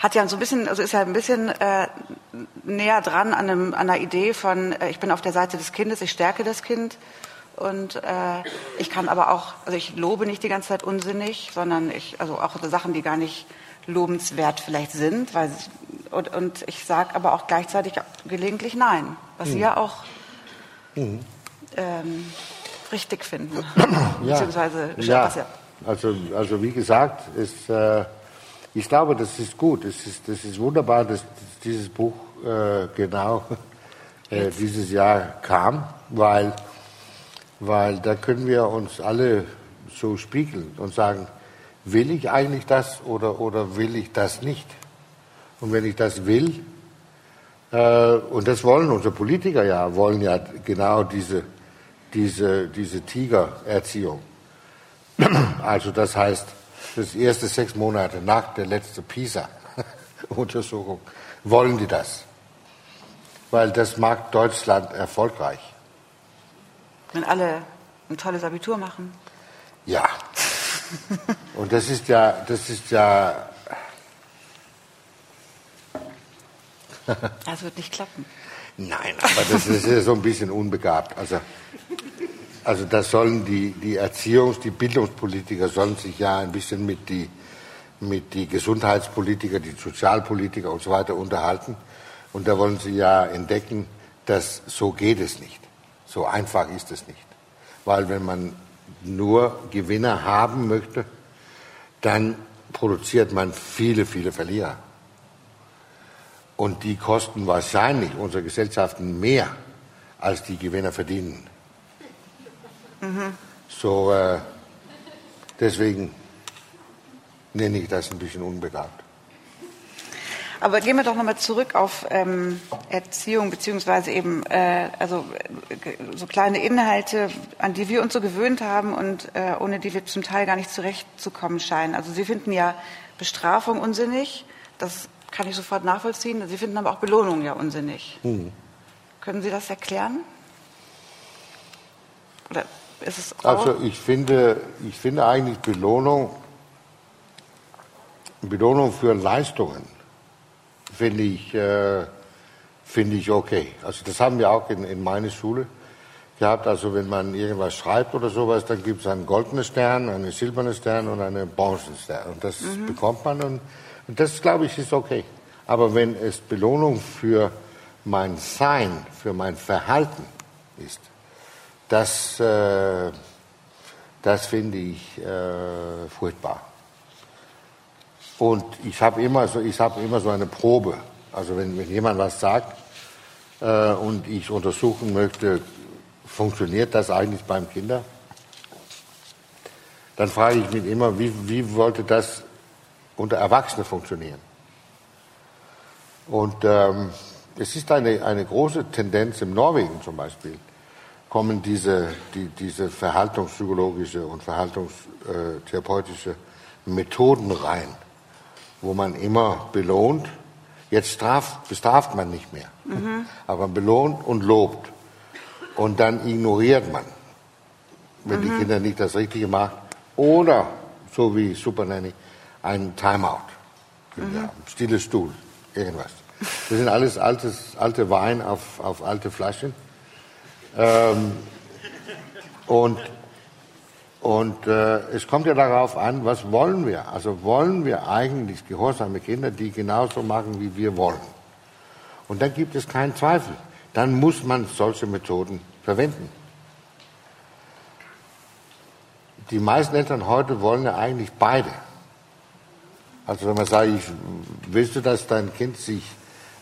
hat ja so ein bisschen, also ist ja ein bisschen äh, näher dran an, einem, an einer Idee von, äh, ich bin auf der Seite des Kindes, ich stärke das Kind. Und äh, ich kann aber auch, also ich lobe nicht die ganze Zeit unsinnig, sondern ich, also auch Sachen, die gar nicht lobenswert vielleicht sind, weil und, und ich sage aber auch gleichzeitig gelegentlich Nein, was mhm. Sie ja auch mhm. ähm, richtig finden. ja. Beziehungsweise ja. ja. Also, also wie gesagt, ist, äh, ich glaube, das ist gut. Es ist, das ist wunderbar, dass dieses Buch äh, genau äh, dieses Jahr kam, weil, weil da können wir uns alle so spiegeln und sagen, will ich eigentlich das oder, oder will ich das nicht? Und wenn ich das will, äh, und das wollen unsere Politiker ja, wollen ja genau diese, diese, diese Tigererziehung. Also das heißt, das erste sechs Monate nach der letzten PISA-Untersuchung wollen die das. Weil das macht Deutschland erfolgreich. Wenn alle ein tolles Abitur machen. Ja. Und das ist ja, das ist ja. Das wird nicht klappen. Nein, aber das ist ja so ein bisschen unbegabt. Also also das sollen die, die Erziehungs-, die Bildungspolitiker sollen sich ja ein bisschen mit die, mit die Gesundheitspolitiker, die Sozialpolitiker und so weiter unterhalten. Und da wollen sie ja entdecken, dass so geht es nicht. So einfach ist es nicht. Weil wenn man nur Gewinner haben möchte, dann produziert man viele, viele Verlierer. Und die kosten wahrscheinlich unsere Gesellschaften mehr, als die Gewinner verdienen. Mhm. So, äh, deswegen nenne ich das ein bisschen unbegabt. Aber gehen wir doch nochmal zurück auf ähm, Erziehung, beziehungsweise eben äh, also, äh, so kleine Inhalte, an die wir uns so gewöhnt haben und äh, ohne die wir zum Teil gar nicht zurechtzukommen scheinen. Also Sie finden ja Bestrafung unsinnig, das kann ich sofort nachvollziehen. Sie finden aber auch Belohnung ja unsinnig. Mhm. Können Sie das erklären? Oder ist es auch? Also ich finde, ich finde eigentlich Belohnung, Belohnung für Leistungen finde ich, äh, finde ich okay. Also das haben wir auch in, in meiner Schule gehabt. Also wenn man irgendwas schreibt oder sowas, dann gibt es einen goldenen Stern, einen silbernen Stern und einen bronzenen Stern. Und das mhm. bekommt man und, und das, glaube ich, ist okay. Aber wenn es Belohnung für mein Sein, für mein Verhalten ist, das, äh, das finde ich äh, furchtbar. Und ich habe immer, so, hab immer so eine Probe. Also wenn, wenn jemand was sagt äh, und ich untersuchen möchte, funktioniert das eigentlich beim Kinder? Dann frage ich mich immer, wie, wie wollte das unter Erwachsenen funktionieren? Und ähm, es ist eine, eine große Tendenz im Norwegen zum Beispiel, kommen diese, die, diese verhaltenspsychologische und verhaltenstherapeutische Methoden rein, wo man immer belohnt. Jetzt straft, bestraft man nicht mehr, mhm. aber belohnt und lobt. Und dann ignoriert man, wenn mhm. die Kinder nicht das Richtige machen. Oder, so wie Super Nanny, ein Timeout. Mhm. Ja, stilles Stuhl, irgendwas. Das sind alles altes, alte Wein auf, auf alte Flaschen. Ähm, und und äh, es kommt ja darauf an, was wollen wir? Also wollen wir eigentlich gehorsame Kinder, die genauso machen, wie wir wollen? Und dann gibt es keinen Zweifel. Dann muss man solche Methoden verwenden. Die meisten Eltern heute wollen ja eigentlich beide. Also wenn man sagt, ich, willst du, dass dein Kind sich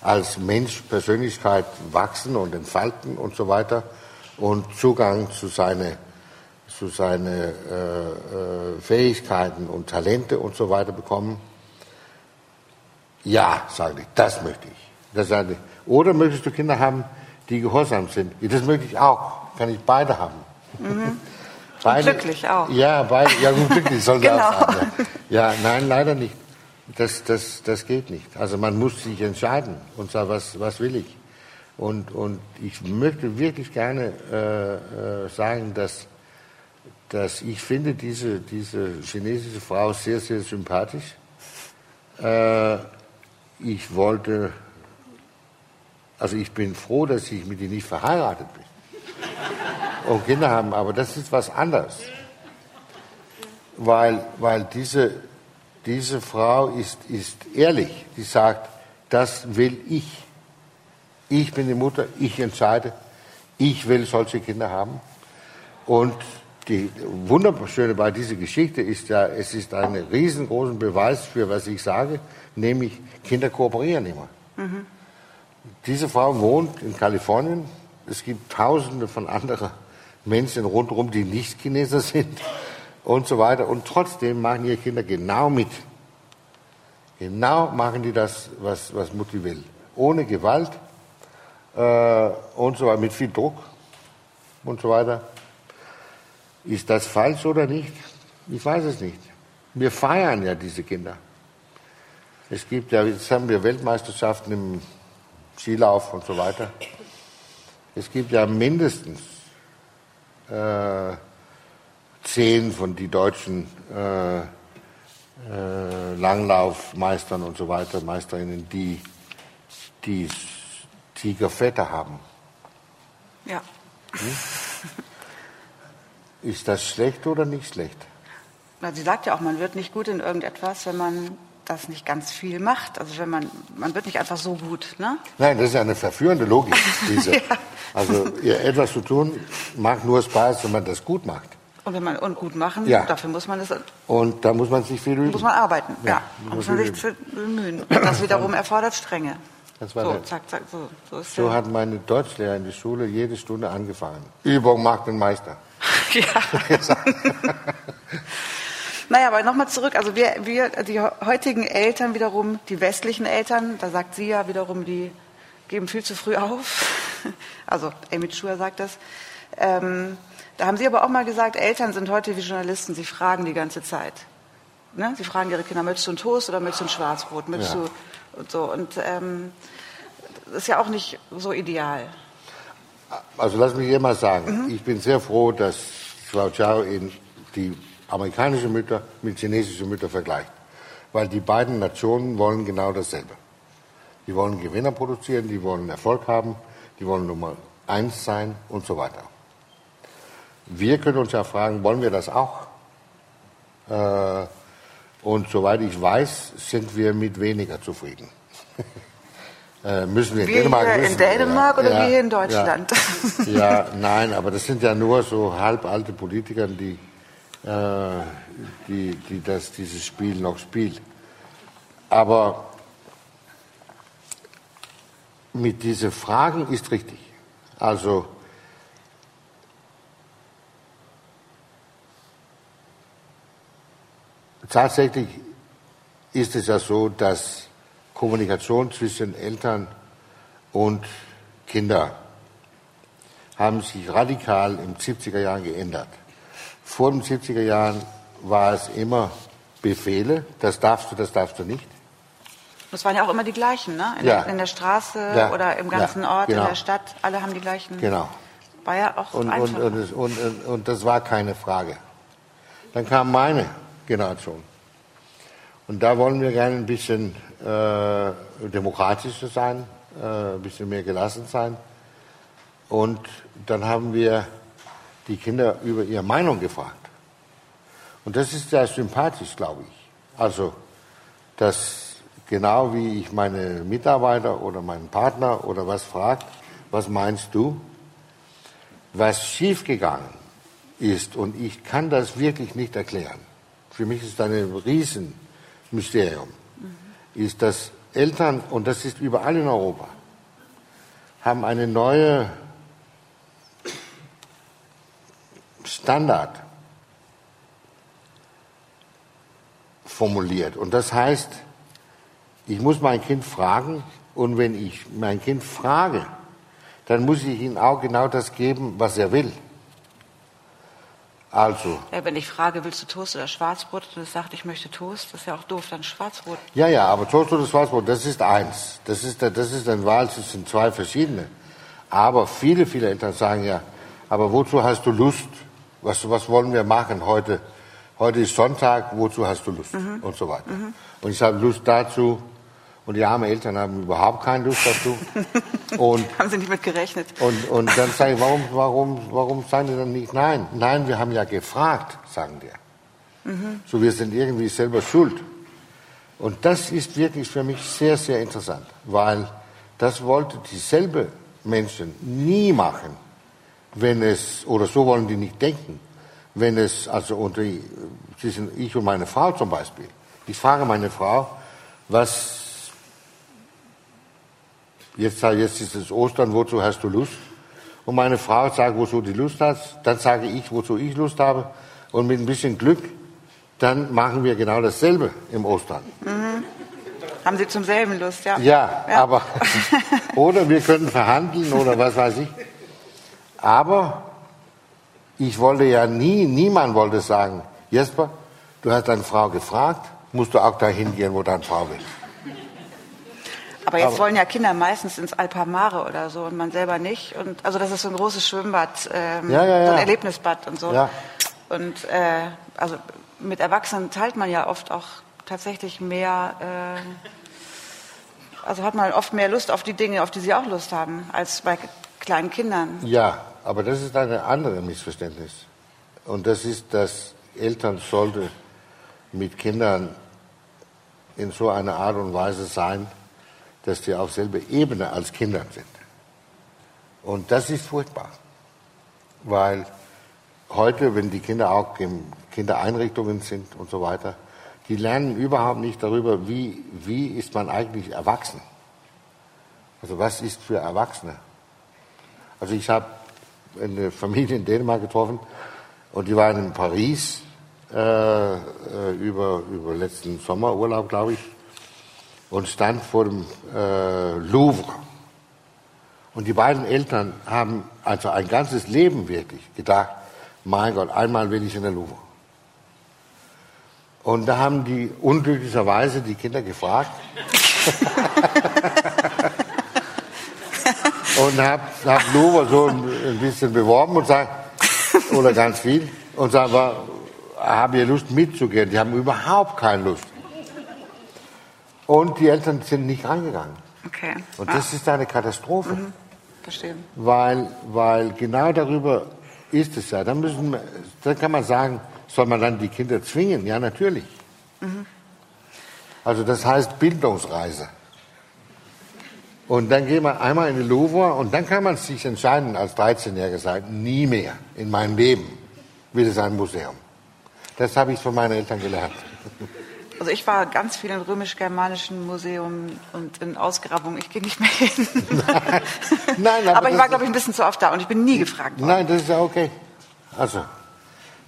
als Mensch, Persönlichkeit wachsen und entfalten und so weiter und Zugang zu seinen zu seine, äh, äh, Fähigkeiten und Talente und so weiter bekommen? Ja, sage ich, das möchte ich. Das sage ich. Oder möchtest du Kinder haben, die gehorsam sind? Das möchte ich auch. Kann ich beide haben. Mhm. Beide, glücklich auch. Ja, beide, ja, glücklich soll genau. auch sein. Ja. ja, nein, leider nicht. Das, das, das geht nicht. Also man muss sich entscheiden und sagen, was, was will ich? Und, und ich möchte wirklich gerne äh, äh, sagen, dass, dass ich finde diese, diese chinesische Frau sehr, sehr sympathisch. Äh, ich wollte, also ich bin froh, dass ich mit ihr nicht verheiratet bin und Kinder haben, aber das ist was anderes. Weil, weil diese, diese Frau ist, ist ehrlich, die sagt, das will ich. Ich bin die Mutter, ich entscheide, ich will solche Kinder haben. Und die Wunderschöne bei dieser Geschichte ist ja, es ist ein riesengroßer Beweis für, was ich sage, nämlich Kinder kooperieren immer. Mhm. Diese Frau wohnt in Kalifornien. Es gibt tausende von anderen Menschen rundherum, die nicht Chineser sind und so weiter. Und trotzdem machen ihre Kinder genau mit. Genau machen die das, was, was Mutti will. Ohne Gewalt äh, und so weiter, mit viel Druck und so weiter. Ist das falsch oder nicht? Ich weiß es nicht. Wir feiern ja diese Kinder. Es gibt ja, jetzt haben wir Weltmeisterschaften im Skilauf und so weiter. Es gibt ja mindestens äh, zehn von die deutschen äh, äh, Langlaufmeistern und so weiter, Meisterinnen, die, die Tigerfette haben. Ja. Hm? Ist das schlecht oder nicht schlecht? Na, sie sagt ja auch, man wird nicht gut in irgendetwas, wenn man das nicht ganz viel macht. Also wenn man, man wird nicht einfach so gut, ne? Nein, das ist eine verführende Logik, diese. ja. Also etwas zu tun macht nur Spaß, wenn man das gut macht. Und wenn man und gut machen, ja. dafür muss man das. Und da muss man sich viel üben. Muss man arbeiten, ja. ja. Da muss man sich bemühen. Und das wiederum erfordert Strenge. So, der, zack, zack, so. So, so hat meine Deutschlehrer in der Schule jede Stunde angefangen. Übung macht den Meister. Ja. naja, aber nochmal zurück. Also wir, wir, die heutigen Eltern wiederum, die westlichen Eltern, da sagt sie ja wiederum, die geben viel zu früh auf. Also Amy Schuer sagt das. Ähm, da haben Sie aber auch mal gesagt, Eltern sind heute wie Journalisten, sie fragen die ganze Zeit. Ne? Sie fragen ihre Kinder, möchtest du einen Toast oder möchtest du ein Schwarzbrot? Möchtest ja. du und so. Und ähm, das ist ja auch nicht so ideal. Also lass mich hier mal sagen, mhm. ich bin sehr froh, dass Frau Chao in die amerikanische Mütter mit chinesischen Müttern vergleicht. Weil die beiden Nationen wollen genau dasselbe. Die wollen Gewinner produzieren, die wollen Erfolg haben, die wollen Nummer eins sein und so weiter. Wir können uns ja fragen, wollen wir das auch? Äh, und soweit ich weiß, sind wir mit weniger zufrieden. Äh, müssen wir in wir Dänemark hier in Dänemark ja. oder ja, wir hier in Deutschland? Ja. ja. nein, aber das sind ja nur so halbalte Politiker, die, äh, die, die das, dieses Spiel noch spielen. Aber mit diesen Fragen ist richtig. Also tatsächlich ist es ja so, dass Kommunikation zwischen Eltern und Kindern haben sich radikal den 70er Jahren geändert. Vor den 70er Jahren war es immer Befehle, das darfst du, das darfst du nicht. Das waren ja auch immer die gleichen, ne? In, ja. der, in der, Straße ja. oder im ganzen ja, Ort, genau. in der Stadt, alle haben die gleichen. Genau. War ja auch und, und, und, und, und das war keine Frage. Dann kam meine Generation. Und da wollen wir gerne ein bisschen äh, demokratischer sein, äh, ein bisschen mehr gelassen sein. Und dann haben wir die Kinder über ihre Meinung gefragt. Und das ist sehr sympathisch, glaube ich. Also, dass genau wie ich meine Mitarbeiter oder meinen Partner oder was fragt, was meinst du, was schiefgegangen ist und ich kann das wirklich nicht erklären. Für mich ist ein Riesenmysterium ist, dass Eltern, und das ist überall in Europa, haben eine neue Standard formuliert. Und das heißt, ich muss mein Kind fragen und wenn ich mein Kind frage, dann muss ich ihm auch genau das geben, was er will. Also. Ja, wenn ich frage, willst du Toast oder Schwarzbrot, und es sagt, ich möchte Toast, das ist ja auch doof, dann Schwarzbrot. Ja, ja, aber Toast oder Schwarzbrot, das ist eins. Das ist, das ist ein Wahl zwischen zwei verschiedene. Aber viele, viele Eltern sagen ja, aber wozu hast du Lust? Was, was wollen wir machen heute? Heute ist Sonntag, wozu hast du Lust? Mhm. Und so weiter. Mhm. Und ich habe Lust dazu Und die armen Eltern haben überhaupt keine Lust dazu. Und, haben sie nicht mit gerechnet. Und, und dann sage ich, warum, warum, warum sagen die dann nicht nein? Nein, wir haben ja gefragt, sagen die. Mhm. So, wir sind irgendwie selber schuld. Und das ist wirklich für mich sehr, sehr interessant, weil das wollte dieselbe Menschen nie machen, wenn es, oder so wollen die nicht denken, wenn es, also unter, ich und meine Frau zum Beispiel, ich frage meine Frau, was Jetzt, jetzt ist es Ostern, wozu hast du Lust? Und meine Frau sagt, wozu die Lust hat. Dann sage ich, wozu ich Lust habe. Und mit ein bisschen Glück, dann machen wir genau dasselbe im Ostern. Mhm. Haben Sie zum selben Lust, ja? Ja, ja. aber, oder wir können verhandeln oder was weiß ich. Aber ich wollte ja nie, niemand wollte sagen, Jesper, du hast deine Frau gefragt, musst du auch dahin gehen, wo deine Frau will. Aber jetzt Aber wollen ja Kinder meistens ins Alpamare oder so und man selber nicht. Und also das ist so ein großes Schwimmbad, ähm, ja, ja, ja. so ein Erlebnisbad und so. Und äh, also mit Erwachsenen teilt man ja oft auch tatsächlich mehr. Äh, also hat man oft mehr Lust auf die Dinge, auf die sie auch Lust haben, als bei kleinen Kindern. Ja, aber das ist ein anderes Missverständnis. Und das ist, dass Eltern sollte mit Kindern in so einer Art und Weise sein, dass die auf selbe Ebene als Kinder sind. Und das ist furchtbar, weil heute, wenn die Kinder auch in Kindereinrichtungen sind und so weiter, die lernen überhaupt nicht darüber, wie, wie ist man eigentlich erwachsen. Also was ist für Erwachsene? Also ich habe eine Familie in Dänemark getroffen und die waren in Paris äh, äh über, über letzten Sommerurlaub, glaube ich und stand vor dem äh, Louvre. Und die beiden Eltern haben also ein ganzes Leben wirklich gedacht, mein Gott, einmal will ich in der Louvre. Und da haben die unglücklicherweise die Kinder gefragt. und hab, hab Louvre so ein bisschen beworben und sagt, oder ganz viel, und sagt, haben ihr Lust mitzugehen? Die haben überhaupt keine Lust. Und die Eltern sind nicht reingegangen. Okay. Und das ah. ist eine Katastrophe. Mhm. Verstehe. Weil, weil genau darüber ist es ja. Dann, müssen, dann kann man sagen, soll man dann die Kinder zwingen? Ja, natürlich. Mhm. Also das heißt Bildungsreise. Und dann gehen wir einmal in die Louvre und dann kann man sich entscheiden, als 13-Jähriger sagen, nie mehr in meinem Leben will es ein Museum. Das habe ich von meinen Eltern gelernt. Also ich war ganz viel im römisch-germanischen Museum und in Ausgrabungen. Ich gehe nicht mehr hin. Nein, nein aber, aber ich war, glaube ich, ein bisschen zu oft da und ich bin nie gefragt worden. Nein, das ist ja okay. Also,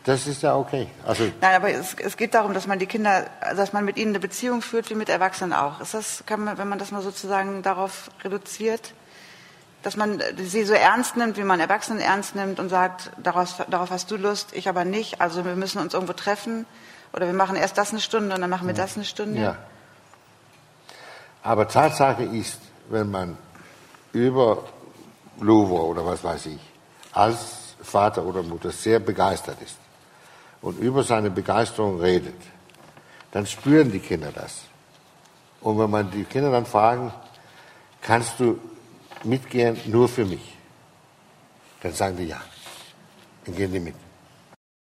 das ist ja okay. Also Nein, aber es, es, geht darum, dass man die Kinder, dass man mit ihnen eine Beziehung führt, wie mit Erwachsenen auch. Ist das, kann man, wenn man das mal sozusagen darauf reduziert, dass man sie so ernst nimmt, wie man Erwachsenen ernst nimmt und sagt, darauf, darauf hast du Lust, ich aber nicht. Also wir müssen uns irgendwo treffen oder wir machen erst das eine Stunde und dann machen wir das eine Stunde. Ja. Aber Tatsache ist, wenn man über Louvre oder was weiß ich, als Vater oder Mutter sehr begeistert ist und über seine Begeisterung redet, dann spüren die Kinder das. Und wenn man die Kinder dann fragen, kannst du mitgehen nur für mich? Dann sagen die ja. Dann gehen die mit.